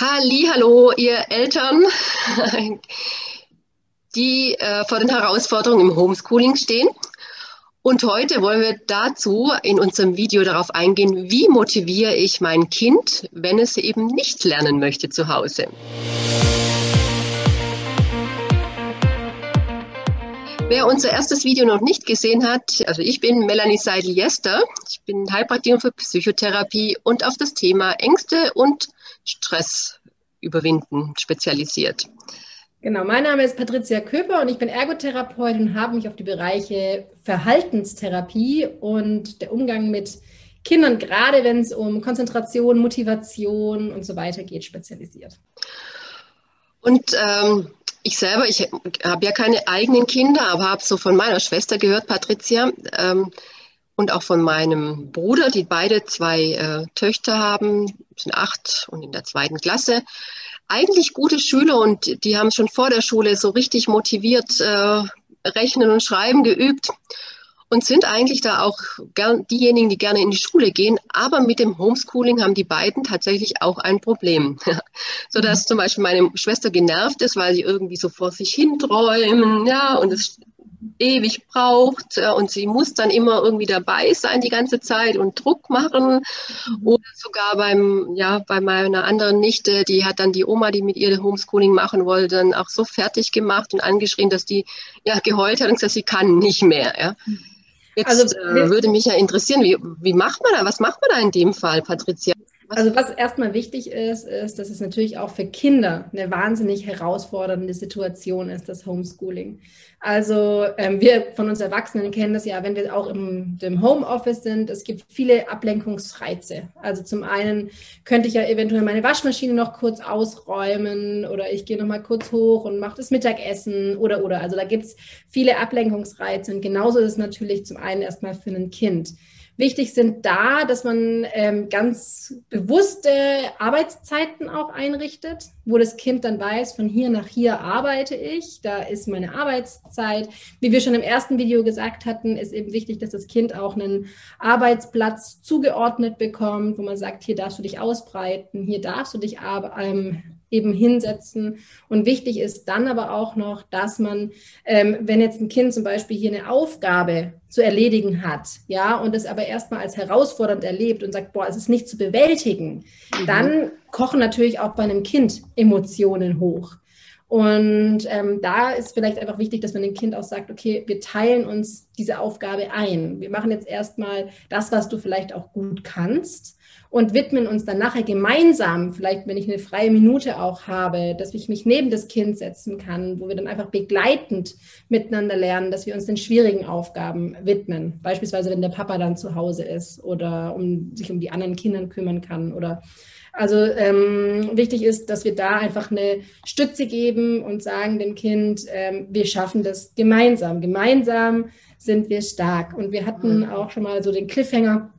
Hallo, ihr Eltern, die äh, vor den Herausforderungen im Homeschooling stehen. Und heute wollen wir dazu in unserem Video darauf eingehen, wie motiviere ich mein Kind, wenn es eben nicht lernen möchte zu Hause. Wer unser erstes Video noch nicht gesehen hat, also ich bin Melanie Seidel-Jester, ich bin Heilpraktikerin für Psychotherapie und auf das Thema Ängste und Stress überwinden spezialisiert. Genau, mein Name ist Patricia Köper und ich bin Ergotherapeutin und habe mich auf die Bereiche Verhaltenstherapie und der Umgang mit Kindern, gerade wenn es um Konzentration, Motivation und so weiter geht, spezialisiert. Und ähm, ich selber, ich habe ja keine eigenen Kinder, aber habe so von meiner Schwester gehört, Patricia, ähm, und auch von meinem Bruder, die beide zwei äh, Töchter haben, sind acht und in der zweiten Klasse. Eigentlich gute Schüler und die haben schon vor der Schule so richtig motiviert äh, Rechnen und Schreiben geübt und sind eigentlich da auch gern, diejenigen, die gerne in die Schule gehen. Aber mit dem Homeschooling haben die beiden tatsächlich auch ein Problem. so dass mhm. zum Beispiel meine Schwester genervt ist, weil sie irgendwie so vor sich hin träumen, ja, und es ewig braucht und sie muss dann immer irgendwie dabei sein die ganze Zeit und Druck machen. Mhm. Oder sogar beim, ja, bei meiner anderen Nichte, die hat dann die Oma, die mit ihr Homeschooling machen wollte, dann auch so fertig gemacht und angeschrien, dass die ja geheult hat und gesagt, sie kann nicht mehr. Ja. Jetzt also, äh, würde mich ja interessieren, wie, wie macht man da, was macht man da in dem Fall, Patricia? Also was erstmal wichtig ist, ist, dass es natürlich auch für Kinder eine wahnsinnig herausfordernde Situation ist, das Homeschooling. Also ähm, wir von uns Erwachsenen kennen das ja, wenn wir auch im, im Homeoffice sind. Es gibt viele Ablenkungsreize. Also zum einen könnte ich ja eventuell meine Waschmaschine noch kurz ausräumen oder ich gehe noch mal kurz hoch und mache das Mittagessen oder oder. Also da gibt es viele Ablenkungsreize und genauso ist es natürlich zum einen erstmal für ein Kind. Wichtig sind da, dass man ähm, ganz bewusste Arbeitszeiten auch einrichtet, wo das Kind dann weiß, von hier nach hier arbeite ich, da ist meine Arbeitszeit. Wie wir schon im ersten Video gesagt hatten, ist eben wichtig, dass das Kind auch einen Arbeitsplatz zugeordnet bekommt, wo man sagt, hier darfst du dich ausbreiten, hier darfst du dich ähm, eben hinsetzen. Und wichtig ist dann aber auch noch, dass man, ähm, wenn jetzt ein Kind zum Beispiel hier eine Aufgabe zu erledigen hat, ja, und es aber erstmal als herausfordernd erlebt und sagt, boah, es ist nicht zu bewältigen, mhm. dann kochen natürlich auch bei einem Kind Emotionen hoch. Und ähm, da ist vielleicht einfach wichtig, dass man dem Kind auch sagt, okay, wir teilen uns diese Aufgabe ein. Wir machen jetzt erstmal das, was du vielleicht auch gut kannst und widmen uns dann nachher gemeinsam, vielleicht wenn ich eine freie Minute auch habe, dass ich mich neben das Kind setzen kann, wo wir dann einfach begleitend miteinander lernen, dass wir uns den schwierigen Aufgaben widmen. Beispielsweise, wenn der Papa dann zu Hause ist oder um, sich um die anderen Kinder kümmern kann oder also ähm, wichtig ist, dass wir da einfach eine Stütze geben und sagen dem Kind, ähm, wir schaffen das gemeinsam. Gemeinsam sind wir stark. Und wir hatten auch schon mal so den Cliffhanger,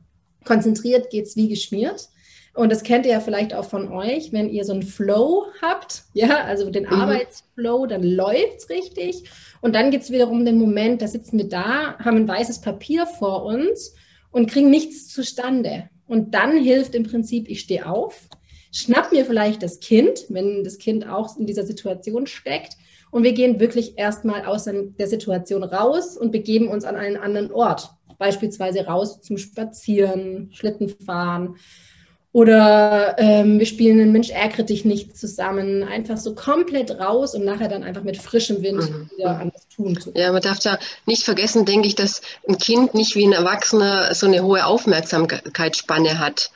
konzentriert geht es wie geschmiert. Und das kennt ihr ja vielleicht auch von euch, wenn ihr so einen Flow habt, ja, also den mhm. Arbeitsflow, dann läuft es richtig. Und dann gibt es wiederum den Moment, da sitzen wir da, haben ein weißes Papier vor uns und kriegen nichts zustande. Und dann hilft im Prinzip, ich stehe auf, schnapp mir vielleicht das Kind, wenn das Kind auch in dieser Situation steckt. Und wir gehen wirklich erstmal aus der Situation raus und begeben uns an einen anderen Ort beispielsweise raus zum Spazieren, Schlitten fahren. Oder ähm, wir spielen einen Mensch ärgere dich nicht zusammen. Einfach so komplett raus und nachher dann einfach mit frischem Wind mhm. wieder an das Tun zu Ja, man darf da nicht vergessen, denke ich, dass ein Kind nicht wie ein Erwachsener so eine hohe Aufmerksamkeitsspanne hat.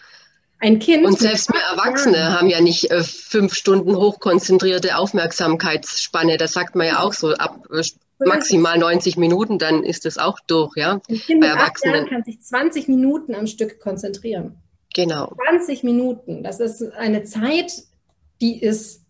Ein Kind. Und selbst wir Erwachsene haben ja nicht äh, fünf Stunden hochkonzentrierte Aufmerksamkeitsspanne. Das sagt man ja auch so ab äh, maximal 90 Minuten, dann ist es auch durch, ja. Ein Kind Bei Erwachsenen kann sich 20 Minuten am Stück konzentrieren. Genau. 20 Minuten, das ist eine Zeit, die ist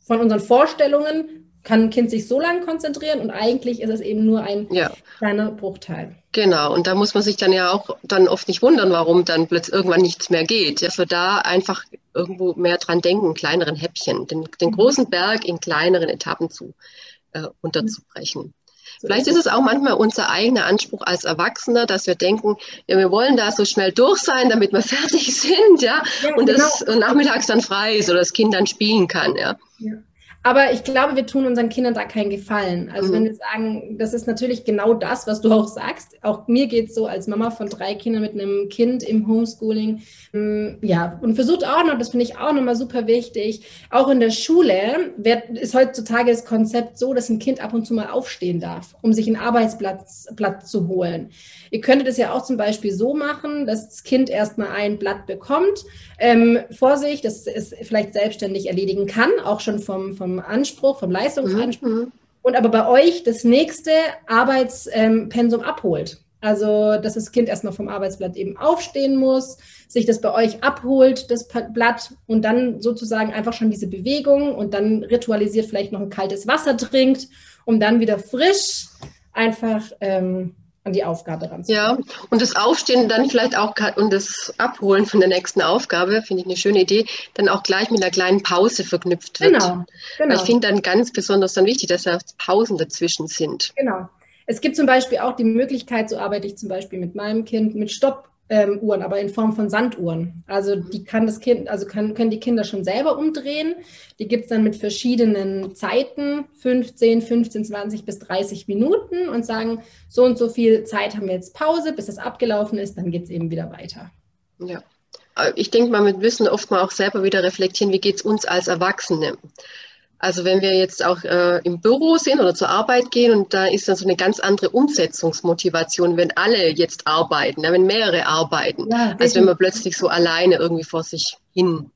von unseren Vorstellungen, kann ein Kind sich so lange konzentrieren und eigentlich ist es eben nur ein ja. kleiner Bruchteil. Genau, und da muss man sich dann ja auch dann oft nicht wundern, warum dann plötzlich irgendwann nichts mehr geht. Dass wir da einfach irgendwo mehr dran denken, kleineren Häppchen, den, den mhm. großen Berg in kleineren Etappen zu äh, unterzubrechen. Vielleicht ist es auch manchmal unser eigener Anspruch als Erwachsener, dass wir denken, ja, wir wollen da so schnell durch sein, damit wir fertig sind, ja, ja und genau. das und nachmittags dann frei ist oder das Kind dann spielen kann, ja. ja. Aber ich glaube, wir tun unseren Kindern da keinen Gefallen. Also mhm. wenn wir sagen, das ist natürlich genau das, was du auch sagst. Auch mir geht es so als Mama von drei Kindern mit einem Kind im Homeschooling. Mm, ja, und versucht auch noch, das finde ich auch nochmal super wichtig, auch in der Schule wird, ist heutzutage das Konzept so, dass ein Kind ab und zu mal aufstehen darf, um sich einen Arbeitsplatz Platz zu holen. Ihr könntet es ja auch zum Beispiel so machen, dass das Kind erstmal ein Blatt bekommt, ähm, vor sich, dass es vielleicht selbstständig erledigen kann, auch schon vom, vom Anspruch, vom Leistungsanspruch. Mhm. Und aber bei euch das nächste Arbeitspensum abholt. Also, dass das Kind erstmal vom Arbeitsblatt eben aufstehen muss, sich das bei euch abholt, das Blatt, und dann sozusagen einfach schon diese Bewegung und dann ritualisiert vielleicht noch ein kaltes Wasser trinkt, um dann wieder frisch einfach ähm, an die Aufgabe ranzukommen. Ja, und das Aufstehen dann vielleicht auch und das Abholen von der nächsten Aufgabe, finde ich eine schöne Idee, dann auch gleich mit einer kleinen Pause verknüpft wird. Genau. genau. Weil ich finde dann ganz besonders dann wichtig, dass da Pausen dazwischen sind. Genau. Es gibt zum Beispiel auch die Möglichkeit, so arbeite ich zum Beispiel mit meinem Kind, mit Stopp ähm, Uhren, aber in Form von Sanduhren. Also die kann das Kind, also kann, können die Kinder schon selber umdrehen. Die gibt es dann mit verschiedenen Zeiten, 15, 15, 20 bis 30 Minuten und sagen, so und so viel Zeit haben wir jetzt Pause, bis das abgelaufen ist, dann geht es eben wieder weiter. Ja. Ich denke mal, wir müssen oft mal auch selber wieder reflektieren, wie geht es uns als Erwachsene. Also wenn wir jetzt auch äh, im Büro sind oder zur Arbeit gehen und da ist dann so eine ganz andere Umsetzungsmotivation, wenn alle jetzt arbeiten, ja, wenn mehrere arbeiten, ja, als wenn man plötzlich so alleine irgendwie vor sich hin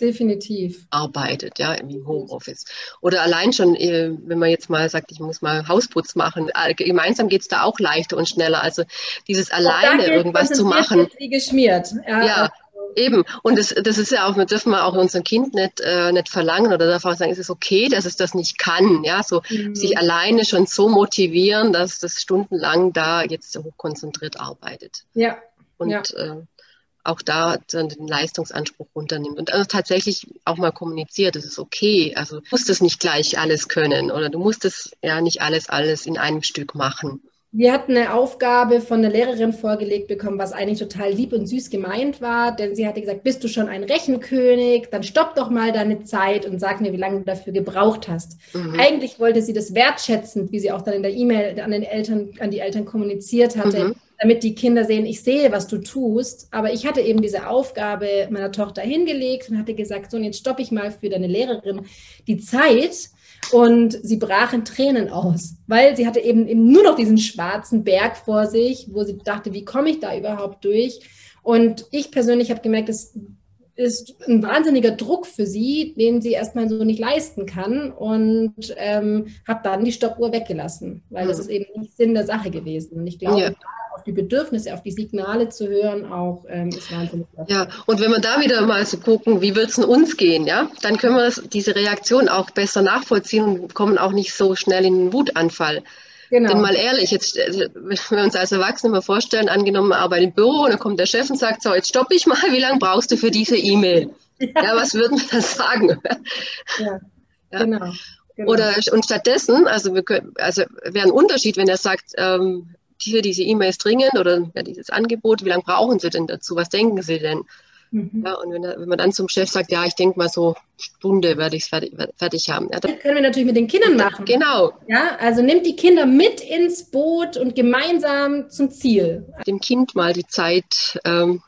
Definitiv. arbeitet, ja, im Homeoffice. Oder allein schon, äh, wenn man jetzt mal sagt, ich muss mal Hausputz machen, äh, gemeinsam geht es da auch leichter und schneller. Also dieses alleine irgendwas zu machen. Wie geschmiert. Ja, ja Eben, und das, das ist ja auch, wir dürfen wir auch unserem Kind nicht, äh, nicht verlangen oder darf auch sagen, es ist okay, dass es das nicht kann, ja, so mhm. sich alleine schon so motivieren, dass das stundenlang da jetzt so konzentriert arbeitet. Ja. Und ja. Äh, auch da dann den Leistungsanspruch runternimmt und also tatsächlich auch mal kommuniziert, das ist okay. Also du musst das nicht gleich alles können oder du musst es ja nicht alles, alles in einem Stück machen. Wir hatten eine Aufgabe von der Lehrerin vorgelegt bekommen, was eigentlich total lieb und süß gemeint war, denn sie hatte gesagt, bist du schon ein Rechenkönig, dann stopp doch mal deine Zeit und sag mir, wie lange du dafür gebraucht hast. Mhm. Eigentlich wollte sie das wertschätzend, wie sie auch dann in der E-Mail an den Eltern, an die Eltern kommuniziert hatte, mhm. damit die Kinder sehen, ich sehe, was du tust. Aber ich hatte eben diese Aufgabe meiner Tochter hingelegt und hatte gesagt, so, und jetzt stoppe ich mal für deine Lehrerin die Zeit und sie brach in Tränen aus, weil sie hatte eben, eben nur noch diesen schwarzen Berg vor sich, wo sie dachte, wie komme ich da überhaupt durch? Und ich persönlich habe gemerkt, es ist ein wahnsinniger Druck für sie, den sie erstmal so nicht leisten kann und ähm, habe dann die Stoppuhr weggelassen, weil mhm. das ist eben nicht Sinn der Sache gewesen. Und ich glaube, ja auf die Bedürfnisse, auf die Signale zu hören, auch ähm, ist wahnsinnig. Wichtig. Ja, und wenn wir da wieder mal so gucken, wie wird es uns gehen, ja, dann können wir das, diese Reaktion auch besser nachvollziehen und kommen auch nicht so schnell in einen Wutanfall. Genau. Denn mal ehrlich, jetzt, also, wenn wir uns als Erwachsene mal vorstellen, angenommen, wir arbeiten im Büro und dann kommt der Chef und sagt, so, jetzt stoppe ich mal, wie lange brauchst du für diese E-Mail? Ja. ja. was würden wir dann sagen? Ja, ja. genau. Genau. Oder und stattdessen, also wir können, also wäre ein Unterschied, wenn er sagt, ähm, hier diese E-Mails dringend oder ja, dieses Angebot, wie lange brauchen Sie denn dazu? Was denken Sie denn? Mhm. Ja, und wenn, wenn, man dann zum Chef sagt, ja, ich denke mal so Stunde werde ich es fertig, fertig, haben. Ja, das können wir natürlich mit den Kindern machen. Genau. Ja, also nimmt die Kinder mit ins Boot und gemeinsam zum Ziel. Dem Kind mal die Zeit, ähm,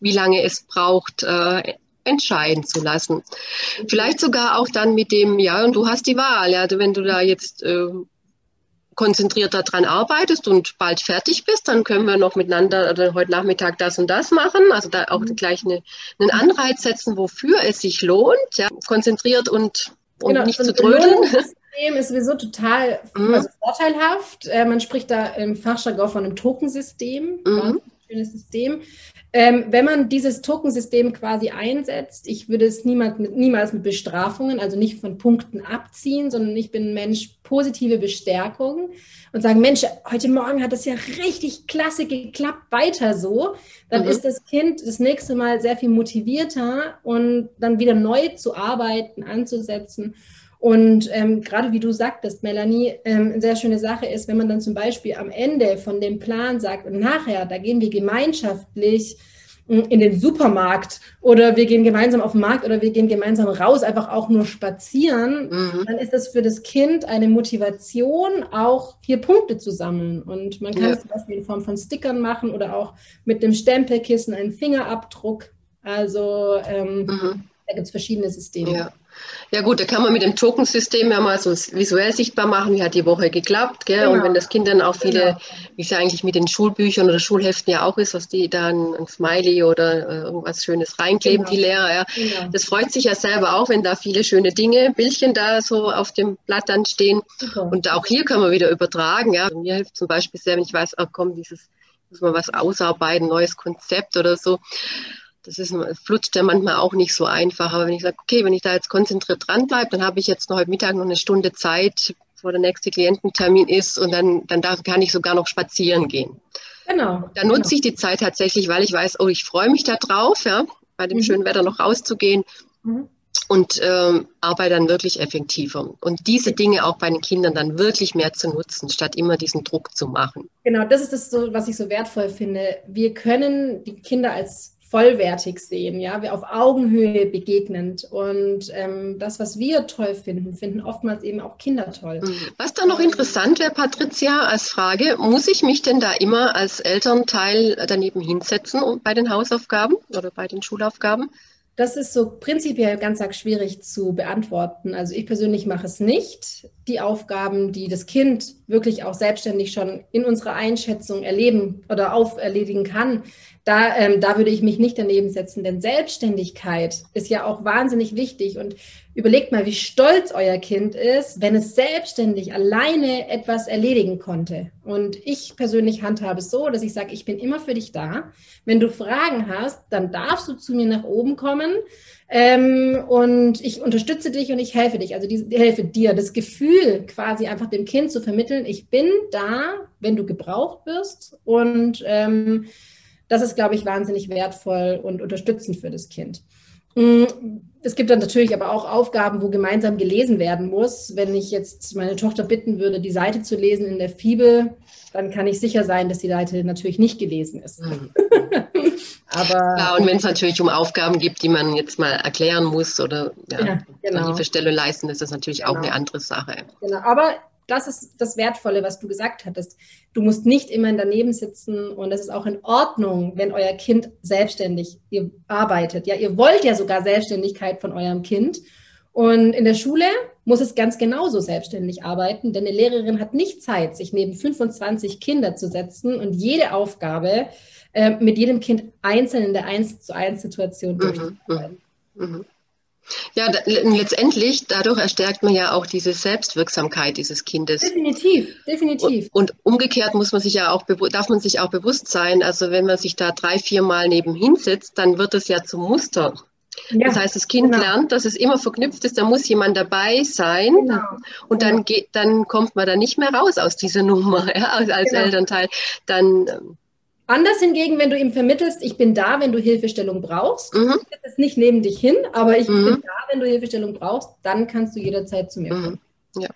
wie lange es braucht, äh, entscheiden zu lassen. Mhm. Vielleicht sogar auch dann mit dem, ja, und du hast die Wahl, ja, wenn du da jetzt äh, konzentriert daran arbeitest und bald fertig bist, dann können wir noch miteinander oder heute Nachmittag das und das machen. Also da auch mhm. gleich eine, einen Anreiz setzen, wofür es sich lohnt, ja, konzentriert und, und genau, nicht zu trödeln. System ist sowieso total mhm. also vorteilhaft. Äh, man spricht da im Fachjargon von einem Tokensystem. Mhm. Schönes System. Ähm, wenn man dieses Tokensystem quasi einsetzt, ich würde es niemals mit, niemals mit Bestrafungen, also nicht von Punkten abziehen, sondern ich bin ein Mensch positive Bestärkung und sagen, Mensch, heute Morgen hat das ja richtig klasse geklappt, weiter so, dann mhm. ist das Kind das nächste Mal sehr viel motivierter und dann wieder neu zu arbeiten, anzusetzen Und ähm, gerade wie du sagtest, Melanie, ähm, eine sehr schöne Sache ist, wenn man dann zum Beispiel am Ende von dem Plan sagt, und nachher, da gehen wir gemeinschaftlich hm, in den Supermarkt oder wir gehen gemeinsam auf den Markt oder wir gehen gemeinsam raus, einfach auch nur spazieren, mhm. dann ist das für das Kind eine Motivation, auch hier Punkte zu sammeln. Und man kann ja. es zum Beispiel in Form von Stickern machen oder auch mit dem Stempelkissen einen Fingerabdruck. Also ähm, mhm. da gibt es verschiedene Systeme. Ja. Ja gut, da kann man mit dem Token-System ja mal so visuell sichtbar machen, wie hat die Woche geklappt. Gell? Genau. Und wenn das Kind dann auch viele, genau. wie es ja eigentlich mit den Schulbüchern oder Schulheften ja auch ist, was die dann ein Smiley oder äh, irgendwas Schönes reinkleben, genau. die Lehrer. Ja. Genau. Das freut sich ja selber auch, wenn da viele schöne Dinge, Bildchen da so auf dem Blatt dann stehen. Super. Und auch hier kann man wieder übertragen. Ja. Mir hilft zum Beispiel sehr, wenn ich weiß, ach komm, dieses muss man was ausarbeiten, neues Konzept oder so das ist, flutscht ja manchmal auch nicht so einfach. Aber wenn ich sage, okay, wenn ich da jetzt konzentriert dran bleibe, dann habe ich jetzt noch heute Mittag noch eine Stunde Zeit, bevor der nächste Kliententermin ist und dann, dann darf, kann ich sogar noch spazieren gehen. Genau. Dann nutze genau. ich die Zeit tatsächlich, weil ich weiß, oh, ich freue mich da drauf, ja, bei dem mhm. schönen Wetter noch rauszugehen. Mhm. Und ähm, arbeite dann wirklich effektiver. Und diese Dinge auch bei den Kindern dann wirklich mehr zu nutzen, statt immer diesen Druck zu machen. Genau, das ist das, so, was ich so wertvoll finde. Wir können die Kinder als vollwertig sehen, ja, wir auf Augenhöhe begegnend. Und ähm, das, was wir toll finden, finden oftmals eben auch Kinder toll. Mhm. Was da noch interessant wäre, Patricia, als Frage, muss ich mich denn da immer als Elternteil daneben hinsetzen bei den Hausaufgaben oder bei den Schulaufgaben? Das ist so prinzipiell ganz arg schwierig zu beantworten. Also ich persönlich mache es nicht. Die Aufgaben, die das Kind wirklich auch selbstständig schon in unserer Einschätzung erleben oder auferledigen kann, da, ähm, da würde ich mich nicht daneben setzen, denn Selbstständigkeit ist ja auch wahnsinnig wichtig. Und überlegt mal, wie stolz euer Kind ist, wenn es selbstständig alleine etwas erledigen konnte. Und ich persönlich handhabe es so, dass ich sage, ich bin immer für dich da. Wenn du Fragen hast, dann darfst du zu mir nach oben kommen. Ähm, und ich unterstütze dich und ich helfe dich, also die, helfe dir. Das Gefühl quasi einfach dem Kind zu vermitteln, ich bin da, wenn du gebraucht wirst. Und ähm, das ist, glaube ich, wahnsinnig wertvoll und unterstützend für das Kind. Mm, es gibt dann natürlich aber auch Aufgaben, wo gemeinsam gelesen werden muss. Wenn ich jetzt meine Tochter bitten würde, die Seite zu lesen in der Fibel, dann kann ich sicher sein, dass die Seite natürlich nicht gelesen ist. Mhm. aber ja, und wenn es natürlich um Aufgaben gibt, die man jetzt mal erklären muss oder ja, ja genau. Hilfestellung leisten, ist das natürlich genau. auch eine andere Sache. Genau, aber das ist das Wertvolle, was du gesagt hattest. Du musst nicht immer daneben sitzen und es ist auch in Ordnung, wenn euer Kind selbstständig arbeitet. Ja, ihr wollt ja sogar Selbstständigkeit von eurem Kind. Und in der Schule muss es ganz genauso selbstständig arbeiten, denn eine Lehrerin hat nicht Zeit, sich neben 25 Kinder zu setzen und jede Aufgabe äh, mit jedem Kind einzeln in der 1 zu 1 Situation durchzuführen. Mhm, mhm. Ja, letztendlich, dadurch erstärkt man ja auch diese Selbstwirksamkeit dieses Kindes. Definitiv, definitiv. Und, und umgekehrt muss man sich ja auch, darf man sich auch bewusst sein, also wenn man sich da drei, vier Mal nebenhin sitzt, dann wird es ja zum Muster. Ja, das heißt, das Kind genau. lernt, dass es immer verknüpft ist, da muss jemand dabei sein. Genau. Und dann geht, dann kommt man da nicht mehr raus aus dieser Nummer, ja, als, als genau. Elternteil. Dann ähm, Anders hingegen, wenn du ihm vermittelst, ich bin da, wenn du Hilfestellung brauchst, mhm. ist nicht neben dich hin, aber ich mhm. bin da, wenn du Hilfestellung brauchst, dann kannst du jederzeit zu mir kommen. Mhm. Ja.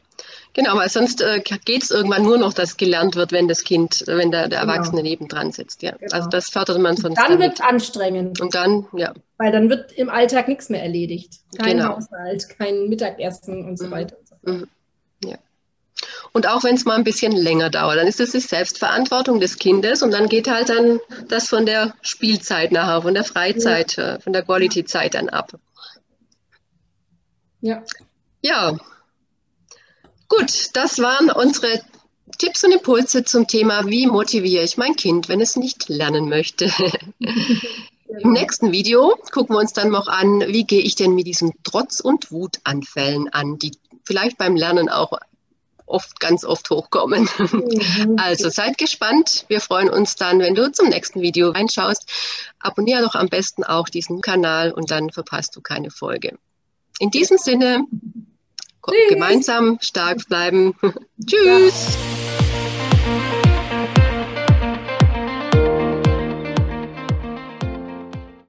Genau, weil sonst äh, geht es irgendwann nur noch, dass gelernt wird, wenn das Kind, wenn der, der genau. Erwachsene nebendran sitzt. Ja. Genau. Also das fördert man sonst. Dann wird es anstrengend. Und dann, ja. Weil dann wird im Alltag nichts mehr erledigt. Kein genau. Haushalt, kein Mittagessen und so mhm. weiter. Und so fort. Und auch wenn es mal ein bisschen länger dauert, dann ist es die Selbstverantwortung des Kindes und dann geht halt dann das von der Spielzeit nachher, von der Freizeit, ja. Äh, von der Quality-Zeit dann ab. Ja. Ja. Gut, das waren unsere Tipps und Impulse zum Thema, wie motiviere ich mein Kind, wenn es nicht lernen möchte. Im nächsten Video gucken wir uns dann noch an, wie gehe ich denn mit diesen Trotz- und Wutanfällen an, die vielleicht beim Lernen auch oft, ganz oft hochkommen. Mhm. Also seid gespannt. Wir freuen uns dann, wenn du zum nächsten Video reinschaust. Abonniere doch am besten auch diesen Kanal und dann verpasst du keine Folge. In diesem Sinne, Tschüss. gemeinsam stark bleiben. Tschüss.